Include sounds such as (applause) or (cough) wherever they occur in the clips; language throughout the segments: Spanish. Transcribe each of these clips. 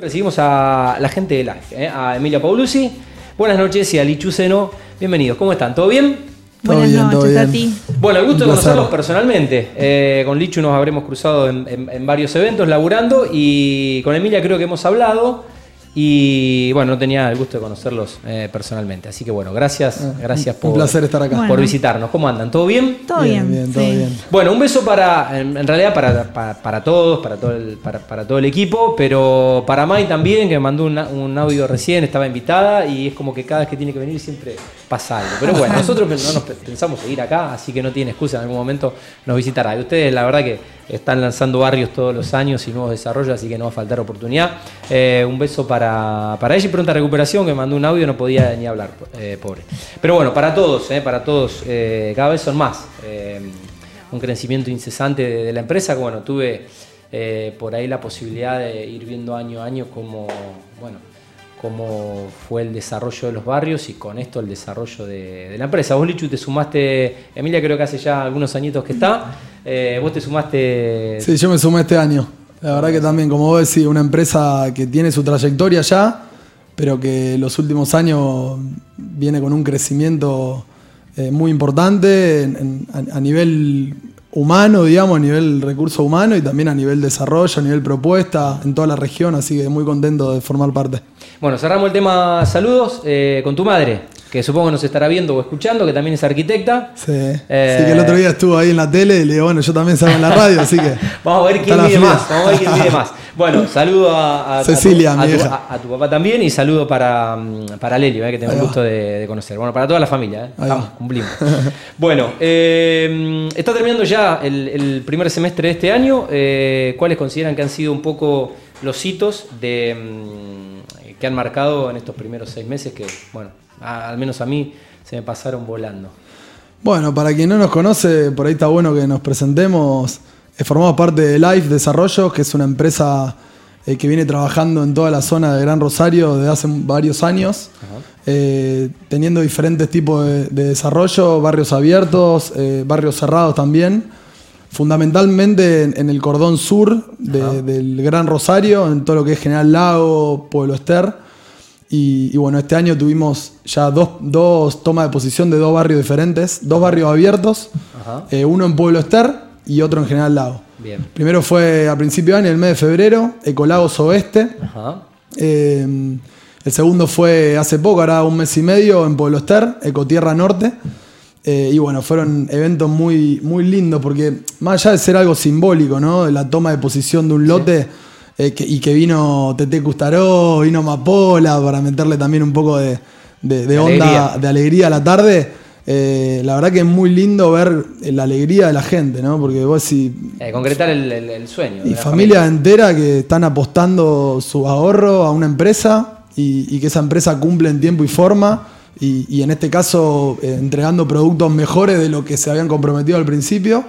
Recibimos a la gente de Life, ¿eh? a Emilia Paulucci. Buenas noches y a Lichu Seno. Bienvenidos, ¿cómo están? ¿Todo bien? Todo Buenas bien, todo noches, bien. Tati. Bueno, el gusto de conocerlos personalmente. Eh, con Lichu nos habremos cruzado en, en- en varios eventos laburando y con Emilia creo que hemos hablado. Y bueno, no tenía el gusto de conocerlos eh, personalmente. Así que bueno, gracias, Ah, gracias un por, placer estar acá. por Bueno. visitarnos. ¿Cómo andan? ¿Todo bien? Todo Bien, bien. bien, todo sí. bien. Bueno, un beso para, en, en realidad para, para, para todos, para todo, el, para, para todo el equipo, pero para Mai también, que me mandó una- un audio recién, estaba invitada y es como que cada vez que tiene que venir siempre pasa algo. Pero bueno, (laughs) nosotros no nos pe- pensamos seguir acá, así que no tiene excusa, en algún momento nos visitará. Y ustedes, la verdad que están lanzando barrios todos los años y nuevos desarrollos, así que no va a faltar oportunidad. Eh, un beso para, para ella y pronta recuperación, que mandó un audio, no podía ni hablar, eh, pobre. Pero bueno, para todos, eh, para todos, cada vez son más. Un crecimiento incesante de, la empresa. que, Bueno, tuve por ahí la posibilidad de ir viendo año a año cómo, bueno, cómo fue el desarrollo de los barrios y con esto el desarrollo de, de la empresa. Vos, Lichu, te sumaste, Emilia creo que hace ya algunos añitos que está, eh, vos te sumaste... Sí, yo me sumé este año. La verdad que también, como vos decís, una empresa que tiene su trayectoria ya, pero que los últimos años viene con un crecimiento eh, muy importante en- en- a, a nivel humano, digamos, a nivel recurso humano y también a nivel desarrollo, a nivel propuesta en toda la región, así que muy contento de formar parte. Bueno, cerramos el tema saludos eh, con tu madre, que supongo nos estará viendo o escuchando, que también es arquitecta. Sí. Eh, Así que el otro día estuvo ahí en la tele y le digo, bueno, yo también salgo en la radio, así que... (laughs) Vamos a ver quién mide más. Vamos a ver quién mide más. Bueno, saludo a, Cecilia, a, tu, hija. a- a tu papá también y saludo para, mm, para Lelio, eh, que tengo el gusto de, de conocer. Bueno, para toda la familia, eh. Vamos, va. cumplimos. (laughs) bueno, eh, está terminando ya el, el primer semestre de este año. Eh, ¿Cuáles consideran que han sido un poco los hitos de, mm, que han marcado en estos primeros seis meses que, bueno, a- al menos a mí se me pasaron volando? Bueno, para quien no nos conoce, por ahí está bueno que nos presentemos. Eh, formamos parte de Life Desarrollo, que es una empresa eh, que viene trabajando en toda la zona de Gran Rosario desde hace varios años, eh, teniendo diferentes tipos de, de desarrollo, barrios abiertos, eh, barrios cerrados también. Fundamentalmente en, en el cordón sur de- del Gran Rosario, en todo lo que es General Lago, Pueblo Ester. Y, y bueno, este año tuvimos ya dos, dos tomas de posición de dos barrios diferentes, dos barrios abiertos, eh, uno en Pueblo Ester y otro en General Lago. Bien. Primero fue a principio de año, en el mes de febrero, Ecolagos Oeste. Ajá. Eh, el segundo fue hace poco, ahora un mes y medio, en Pueblo Ester, Ecotierra Norte. Eh, y bueno, fueron eventos muy, muy lindos porque más allá de ser algo simbólico, ¿no? De la toma de posición de un lote eh, que- y que vino Tete Custaró, vino Mapola para meterle también un poco de, de- onda, alegría. de alegría a la tarde. eh, la verdad que es muy lindo ver la alegría de la gente, ¿no? Porque vos si Eh, concretar el, el- el sueño. y la familia entera que están apostando su ahorro a una empresa y, y que esa empresa cumple en tiempo y forma y, y en este caso eh, entregando productos mejores de lo que se habían comprometido al principio.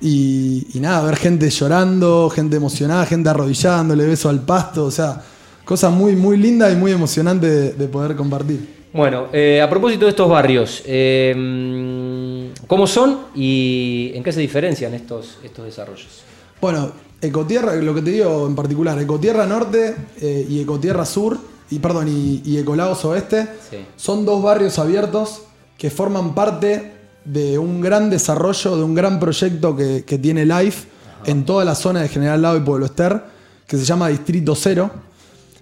Y, y nada, ver gente llorando, gente emocionada, gente arrodillándole beso al pasto, o sea, cosas muy, muy lindas y muy emocionantes de, de poder compartir. Bueno, eh, a propósito de estos barrios, eh, ¿cómo son y en qué se diferencian estos, estos desarrollos? Bueno, Ecotierra, lo que te digo en particular, Ecotierra Norte eh, y Ecotierra Sur, y perdón, y, y Ecolagos Oeste, Sí. son dos barrios abiertos que forman parte de un gran desarrollo, de un gran proyecto que, que tiene Life en toda la zona de General Lago y Pueblo Ester, que se llama Distrito Cero.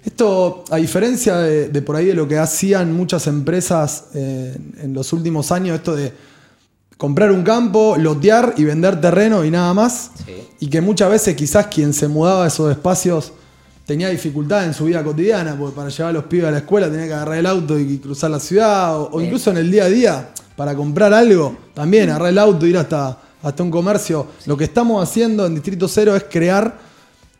Esto, a diferencia de, de por ahí de lo que hacían muchas empresas eh, en los últimos años, esto de comprar un campo, lotear y vender terreno y nada más, Sí. y que muchas veces quizás quien se mudaba a esos espacios tenía dificultad en su vida cotidiana, porque para llevar a los pibes a la escuela tenía que agarrar el auto y cruzar la ciudad, o, o incluso en el día a día, para comprar algo, también agarrar el auto, ir hasta, hasta un comercio. Lo que estamos haciendo en Distrito Cero es crear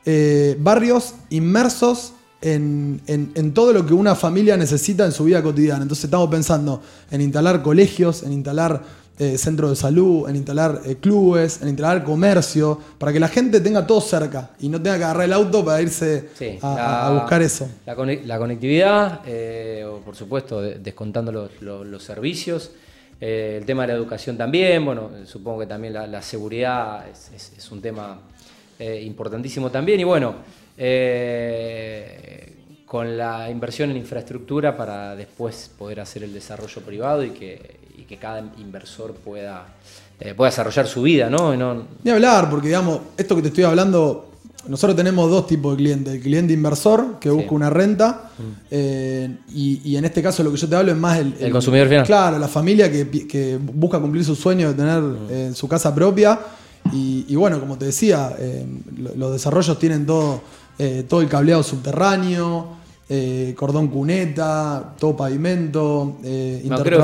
eh, barrios inmersos en, en- en todo lo que una familia necesita en su vida cotidiana. Entonces estamos pensando en instalar colegios, en instalar eh, centros de salud, en instalar eh, clubes, en instalar comercio, para que la gente tenga todo cerca y no tenga que agarrar el auto para irse Sí, a, la- a buscar eso. La, cone- la conectividad, eh, o por supuesto, de- descontando los, los- los servicios. Eh, el tema de la educación también, bueno, supongo que también la, seguridad es, un tema eh, importantísimo también. Y bueno, eh, con la inversión en infraestructura para después poder hacer el desarrollo privado y que, y que cada inversor pueda, pueda desarrollar su vida, no- Ni hablar, porque digamos, esto que te estoy hablando, nosotros tenemos dos tipos de clientes. El cliente inversor, que busca una renta, eh, y, y en este caso lo que yo te hablo es más el... El consumidor final. Claro, la familia que, busca cumplir su sueño de tener eh, su casa propia. Y, y bueno, como te decía, eh, lo- los desarrollos tienen todo, eh, todo el cableado subterráneo, eh, cordón cuneta, todo pavimento, eh, no, creo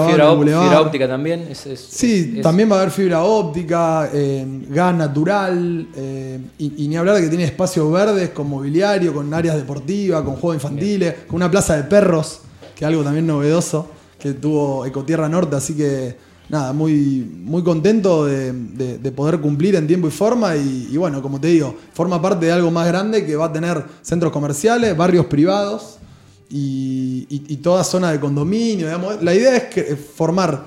fibra, óptica también. Es, es- Sí, es- también va a haber fibra óptica, eh, gas natural, eh, y, y ni hablar de que tiene espacios verdes con mobiliario, con áreas deportivas, con juegos infantiles, con una plaza de perros, que es algo también novedoso, que tuvo Ecotierra Norte, así que nada, muy, muy contento de, de- de poder cumplir en tiempo y forma, y, y bueno, como te digo, forma parte de algo más grande que va a tener centros comerciales, barrios privados, y, y- y toda zona de condominio. digamos. La idea es que, eh, formar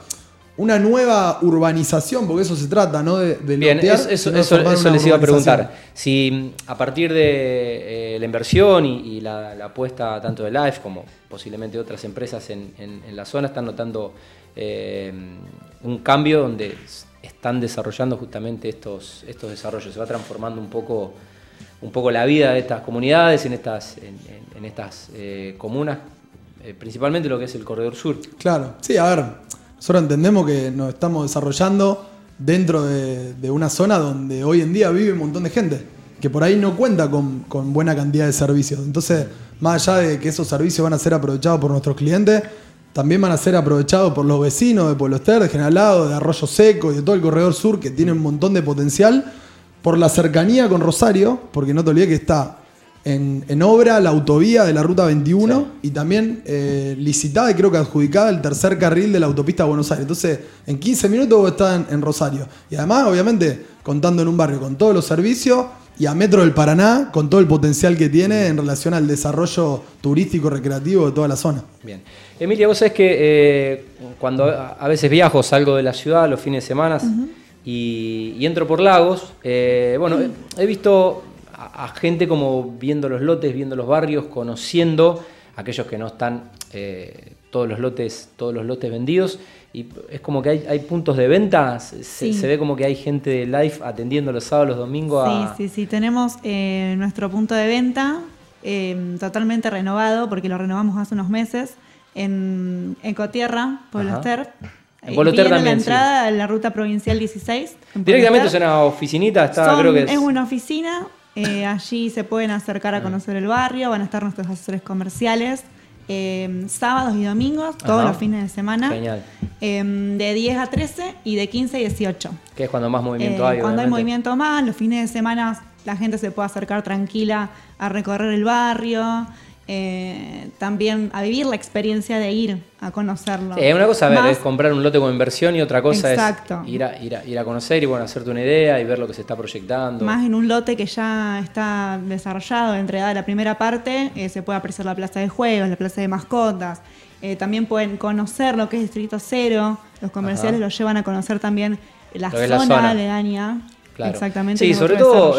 una nueva urbanización, porque eso se trata, ¿no? De, de Bien, lotear, eso, eso- les iba a preguntar. Si mm, a partir de eh, la inversión y, y la, la apuesta tanto de Life como posiblemente otras empresas en, en- en la zona están notando eh, un cambio donde están desarrollando justamente estos, estos desarrollos. Se va transformando un poco, un poco la vida de estas comunidades, en estas, en, estas eh, comunas, eh, principalmente lo que es el Corredor Sur. Claro, sí, a ver, nosotros entendemos que nos estamos desarrollando dentro de, de una zona donde hoy en día vive un montón de gente, que por ahí no cuenta con, con buena cantidad de servicios. Entonces, más allá de que esos servicios van a ser aprovechados por nuestros clientes, también van a ser aprovechados por los vecinos de Pueblo Ester, de General Lado, de Arroyo Seco y de todo el corredor sur, que tiene un montón de potencial, por la cercanía con Rosario, porque no te olvides que está en, en obra la autovía de la Ruta 21 y también eh, licitada y creo que adjudicada el tercer carril de la autopista Buenos Aires. Entonces, en 15 minutos vos estás en, en Rosario. Y además, obviamente, contando en un barrio con todos los servicios y a metro del Paraná, con todo el potencial que tiene en relación al desarrollo turístico recreativo de toda la zona. Bien. Emilia, vos sabés que eh, cuando a veces viajo, salgo de la ciudad los fines de semana y, y entro por lagos, eh, bueno, he, he visto a, a gente como viendo los lotes, viendo los barrios, conociendo aquellos que no están eh, todos los lotes, todos los lotes vendidos. Y es como que hay, hay puntos de venta, se, Sí. se ve como que hay gente de live atendiendo los sábados, los domingos a... Sí, sí, sí. Tenemos eh, nuestro punto de venta eh, totalmente renovado, porque lo renovamos hace unos meses, en Ecotierra, Pueblo. Ester. En Bien también, la sí. entrada en la ruta provincial 16. en Pueblo Directamente es una oficinita, está, Son- creo que es... es una oficina. eh, allí se pueden acercar a conocer el barrio, van a estar nuestros asesores comerciales. Eh, sábados y domingos, todos Ajá. los fines de semana. Genial. eh, de 10 a 13 y de 15 a 18. Que es cuando más movimiento Eh, hay. cuando hay obviamente. movimiento más, los fines de semana la gente se puede acercar tranquila a recorrer el barrio, eh, también a vivir la experiencia de ir a conocerlo. Sí, una cosa a ver, Más- es comprar un lote como inversión y otra cosa Exacto. es ir a, ir, a, ir a conocer y bueno, hacerte una idea y ver lo que se está proyectando. Más en un lote que ya está desarrollado, entregada la primera parte, eh, se puede apreciar la plaza de juegos, la plaza de mascotas. Eh, también pueden conocer lo que es Distrito Cero. Los comerciales Ajá. los llevan a conocer también la es la zona zona. aledaña. Claro. Exactamente. Sí, con sobre todo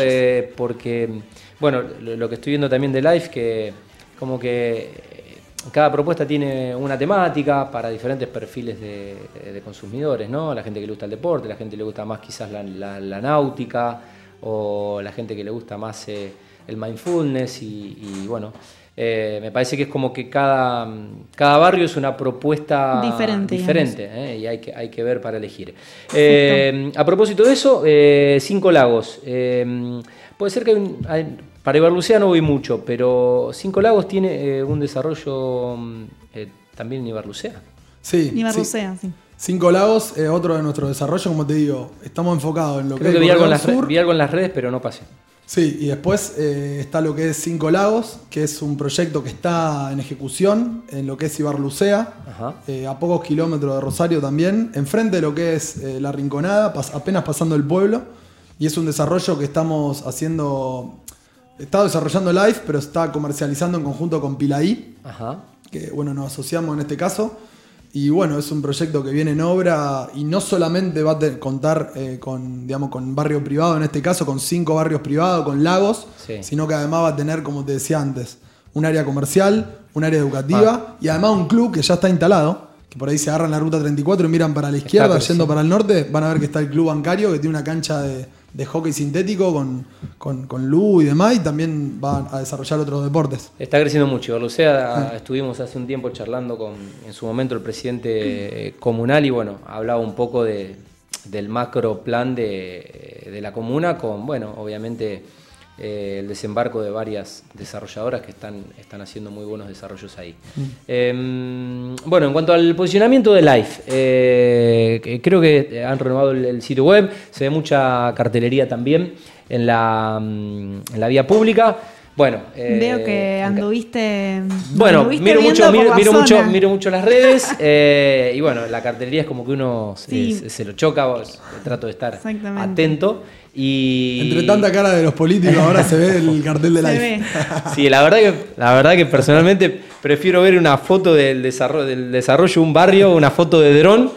porque, bueno, lo, lo que estoy viendo también de Life, que como que eh, cada propuesta tiene una temática para diferentes perfiles de, de consumidores, ¿no? La gente que le gusta el deporte, la gente que le gusta más quizás la, la- la náutica, o la gente que le gusta más eh, el mindfulness, y, y, bueno. eh, me parece que es como que cada, cada barrio es una propuesta Diferente, diferente ¿eh? y hay que, hay que ver para elegir. Eh, a propósito de eso, eh, Cinco Lagos. Eh, puede ser que hay un- hay- para Ibarlucea no voy mucho, pero Cinco Lagos tiene eh, un desarrollo mm, eh, también en Ibarlucea. Sí. Ni sí. Cinco Lagos es otro de nuestros desarrollos, como te digo, estamos enfocados en lo Creo que que es vi algo, en las, Sur. vi algo en las redes, pero no pasé. Sí, y después eh, está lo que es Cinco Lagos, que es un proyecto que está en ejecución en lo que es Ibarlucea, eh, a pocos kilómetros de Rosario también, enfrente de lo que es eh, La Rinconada, pas- apenas pasando el pueblo, y es un desarrollo que estamos haciendo, está desarrollando live, pero está comercializando en conjunto con Pilaí, Ajá. que bueno, nos asociamos en este caso. Y bueno, es un proyecto que viene en obra y no solamente va a contar eh, con, digamos, con barrio privado, en este caso con cinco barrios privados, con lagos, Sí. sino que además va a tener, como te decía antes, un área comercial, un área educativa y además un club que ya está instalado, que por ahí se agarran la ruta 34 y miran para la izquierda, yendo sí. para el norte, van a ver que está el club bancario, que tiene una cancha de, de hockey sintético con, con, con luz y demás, y también va a desarrollar otros deportes. Está creciendo mucho. Ibarlucea, estuvimos hace un tiempo charlando con, en su momento, el presidente eh, comunal y bueno, hablaba un poco de, del macro plan de, de la comuna con, bueno, obviamente eh, el desembarco de varias desarrolladoras que están, están haciendo muy buenos desarrollos ahí. Eh, bueno, en cuanto al posicionamiento de Life, eh, creo que han renovado el, el sitio web, se ve mucha cartelería también en la, mm, en la vía pública. Bueno, eh, Veo que ca- anduviste. bueno, anduviste miro mucho, miro, mucho, zona. miro mucho las redes (laughs) eh, y bueno, la cartelería es como que uno se- Sí. se, se lo choca, vos- trato de estar atento y Entre tanta cara de los políticos, ahora se ve el cartel de Se Life. ve. (laughs) Sí, la verdad que la verdad que personalmente prefiero ver una foto del desarrollo del desarrollo de un barrio, una foto de dron,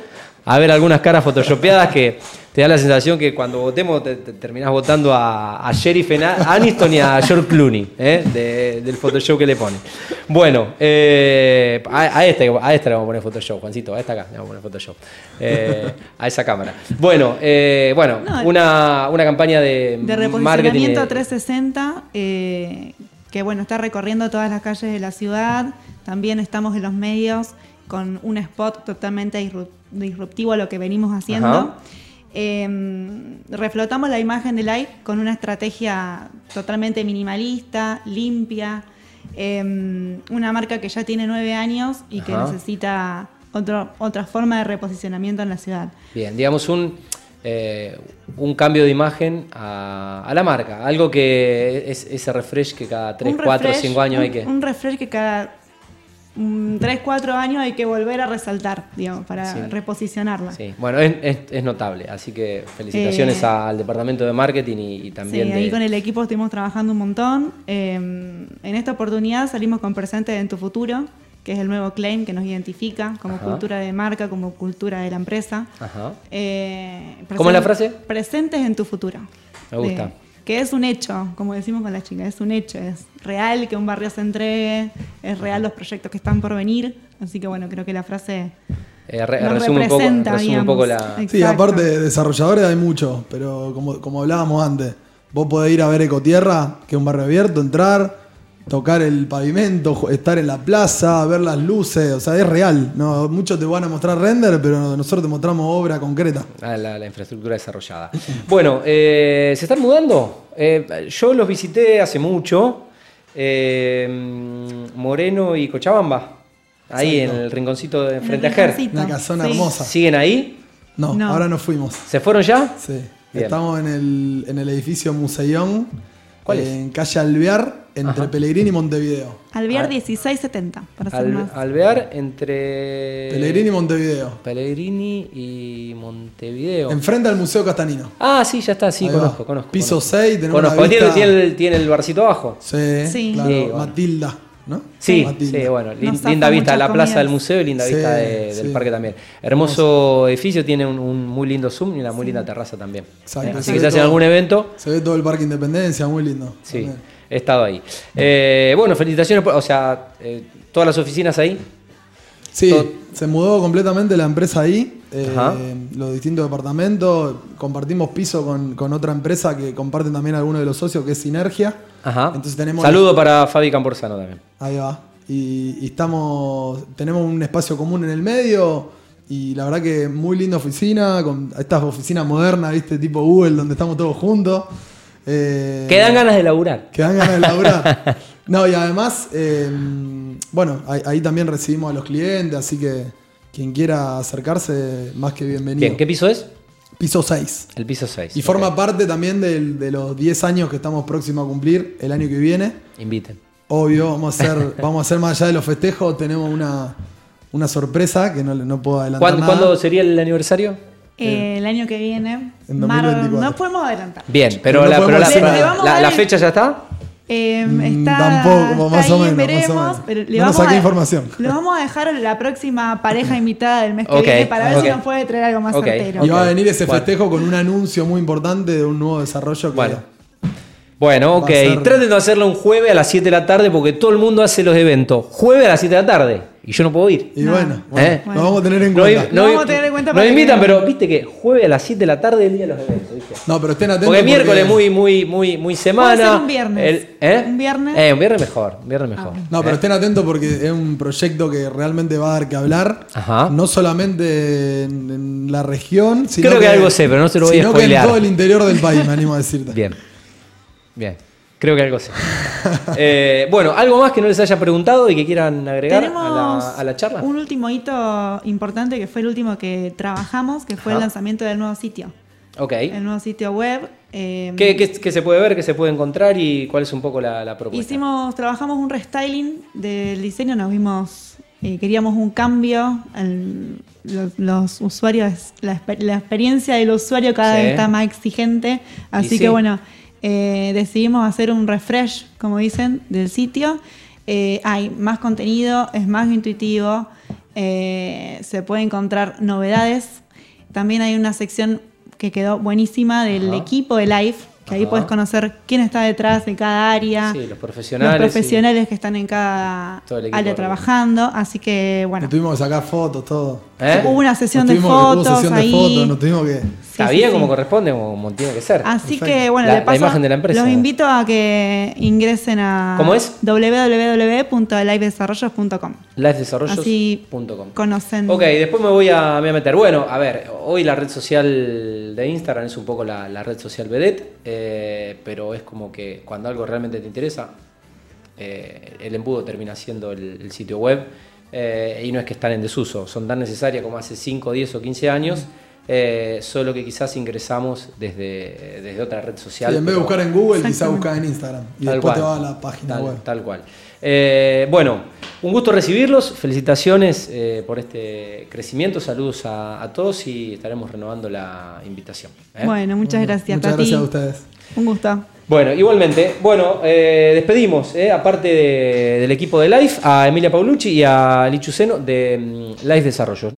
a ver algunas caras photoshopeadas que te da la sensación que cuando votemos te, te terminás votando a, a Sheriff Aniston y a George Clooney, ¿eh? De- del Photoshop que le pone. Bueno, eh, a, a este, a esta le vamos a poner Photoshop, Juancito, a esta acá le vamos a poner Photoshop. Eh, a esa cámara. Bueno, eh, bueno, No, una, una campaña de, de marketing. reposicionamiento de- 360, eh, que bueno, está recorriendo todas las calles de la ciudad. También estamos en los medios con un spot totalmente disru- disruptivo a lo que venimos haciendo. Ajá. Eh, reflotamos la imagen de Live con una estrategia totalmente minimalista, limpia. eh, una marca que ya tiene nueve años y que necesita otro, otra forma de reposicionamiento en la ciudad. Bien, digamos un, eh, un cambio de imagen a, a la marca, algo que es ese refresh que cada 3, Un 4, refresh, 5 años un- hay que... Un refresh que cada 3, 4 años hay que volver a resaltar, digamos, para Sí. reposicionarla. Sí, bueno, es, es- es notable, así que felicitaciones Eh, al departamento de marketing y, y Sí, también ahí con el equipo estuvimos trabajando un montón. Eh, en esta oportunidad salimos con Presente en tu futuro, que es el nuevo claim que nos identifica como Ajá. cultura de marca, como cultura de la empresa. Ajá. Eh, ¿Cómo es la frase? Presentes en tu futuro. Me gusta. Que es un hecho, como decimos con las chicas, es un hecho, es real que un barrio se entregue, es real los proyectos que están por venir, así que bueno, creo que la frase Eh, re- nos resume un poco, representa, resume un poco digamos. la... Exacto. Sí, aparte de desarrolladores hay muchos, pero como, como hablábamos antes, vos podés ir a ver Ecotierra, que es un barrio abierto, entrar, tocar el pavimento, estar en la plaza, ver las luces, o sea, es real. ¿no? Muchos te van a mostrar render, pero nosotros te mostramos obra concreta. Ah, la, la infraestructura desarrollada. Bueno, eh, ¿se están mudando? Eh, yo los visité hace mucho, eh, Moreno y Cochabamba, ahí en el rinconcito de frente a Ger. Una casona Sí. hermosa. ¿Siguen ahí? No, No. ahora nos fuimos. ¿Se fueron ya? Sí. Bien. Estamos en el, en el edificio Museyón, ¿Cuál eh, es? en calle Alvear, entre Ajá. Pellegrini y Montevideo. Alvear Ah. 1670, para ser Al- más. Alvear entre... Pellegrini y Montevideo. Pellegrini y Montevideo. Enfrente al Museo Castanino. Ah, sí, ya está, sí, Ahí va. conozco, conozco. Piso conozco. 6, tenemos Conozco, una tiene, vista- tiene el, tiene el barcito abajo. Sí, Sí. claro. Sí, bueno. Matilda, ¿no? Sí, Matilda. sí, bueno, Nos linda vista a la plaza del museo y linda Sí, vista de- del sí. parque también. Hermoso edificio, tiene un, un muy lindo zoom y una muy linda terraza también. Exacto, Eh, se así que si hacen todo. algún evento, Se ve todo el Parque Independencia, muy lindo. sí, también. He estado ahí. Eh, bueno, felicitaciones, por- o sea, eh, todas las oficinas ahí. Sí, Todo- se mudó completamente la empresa ahí, eh, los distintos departamentos, compartimos piso con, con otra empresa que comparten también algunos de los socios, que es Sinergia. Ajá. Entonces tenemos Saludo para Fabi Camporzano también. Ahí va. Y, y estamos, tenemos un espacio común en el medio y la verdad que muy linda oficina, con estas oficinas modernas, viste, tipo Google, donde estamos todos juntos. Eh, Que dan ganas de laburar. Que dan ganas de laburar. (laughs) no, y además, eh, bueno, ahí, ahí también recibimos a los clientes, así que quien quiera acercarse, más que bienvenido. Bien, ¿qué piso es? Piso 6. El piso 6. Y forma parte también del- de los 10 años que estamos próximos a cumplir el año que viene. Inviten. Obvio, vamos a hacer, (laughs) vamos a hacer más allá de los festejos, tenemos una, una sorpresa que no, no puedo adelantar. ¿Cuándo, nada. cuándo sería el aniversario? Eh, el año que viene, En mar- 2024. no podemos adelantar. Bien, pero, no la, pero la- la- la- fecha ya está. Eh, Mm, está, tampoco, está más ahí, o menos, más o veremos. menos. pero le No nos vamos saqué a- información. Lo vamos a dejar a la próxima pareja invitada del mes que viene para ver si nos puede traer algo más Ok. certero. Y va a venir ese festejo con un anuncio muy importante de un nuevo desarrollo que Bueno. Bueno, ok. Ser- Traten de hacerlo un jueves a las 7 de la tarde porque todo el mundo hace los eventos. Jueves a las 7 de la tarde. Y yo no puedo ir. Y No. bueno, bueno, ¿Eh? lo vamos a tener en No, cuenta. no- Lo vamos a tener en cuenta nos que invitan, pero viste que jueves a las 7 de la tarde es el día de los eventos. ¿viste? No, pero estén atentos. Porque miércoles muy, muy, muy, muy semana. Puede ser un viernes. El- ¿eh? ¿Un viernes? Eh, un viernes mejor. Un viernes mejor. No, pero ¿Eh? estén atentos porque es un proyecto que realmente va a dar que hablar. Ajá. No solamente en, en la región, sino Creo que algo sé, pero no te lo voy a sino que en spoilear. todo el interior del país, me animo a decirte. Bien. Bien. Creo que algo sé. (laughs) Eh, bueno, ¿algo más que no les haya preguntado y que quieran agregar a Tenemos la, a la charla? un último hito importante que fue el último que trabajamos, que fue el lanzamiento del nuevo sitio. Ok. El nuevo sitio web. eh, ¿Qué, qué- qué se puede ver, qué se puede encontrar y cuál es un poco la, la propuesta? Hicimos, trabajamos un restyling del diseño, nos vimos, eh, queríamos un cambio, el- los, los usuarios, la, exper- la experiencia del usuario cada Sí. vez está más exigente, así sí. que bueno, eh, decidimos hacer un refresh, como dicen, del sitio. Eh, hay más contenido, es más intuitivo, eh, se puede encontrar novedades. También hay una sección que quedó buenísima del Ajá. equipo de Live, que ahí puedes conocer quién está detrás de cada área, Sí, los profesionales. los profesionales que están en cada área trabajando. Así que, bueno, Nos tuvimos que sacar fotos, todo. ¿Eh? hubo una sesión Nos de tuvimos- fotos sesión ahí. de fotos, nos tuvimos que. Está Sí, bien sí, como sí. corresponde, como, como tiene que ser. Así Perfecto. que, bueno, La- de la paso, imagen de la empresa. los invito a que ingresen a ¿Cómo es? www.livedesarrollos.com. Livedesarrollos.com. Conocen. Ok, después me voy, a, me voy a meter. Bueno, a ver, hoy la red social de Instagram es un poco la, la red social vedette, eh, pero es como que cuando algo realmente te interesa, eh, el embudo termina siendo el, el sitio web eh, y no es que están en desuso, son tan necesarias como hace 5, 10 o 15 años, eh, solo que quizás ingresamos desde, desde otra red social. Sí, en vez de buscar en Google, quizás buscar en Instagram. Y Tal después cual. te va a la página tal, web. Tal cual. Eh, bueno, un gusto recibirlos. Felicitaciones eh, por este crecimiento. Saludos a, a todos y estaremos renovando la invitación. ¿eh? Bueno, muchas gracias, Muchas gracias a ustedes. Un gusto. Bueno, igualmente, bueno, eh, despedimos, eh, aparte de- del equipo de Life, a Emilia Paulucci y a Lichuceno de mm, Life Desarrollo.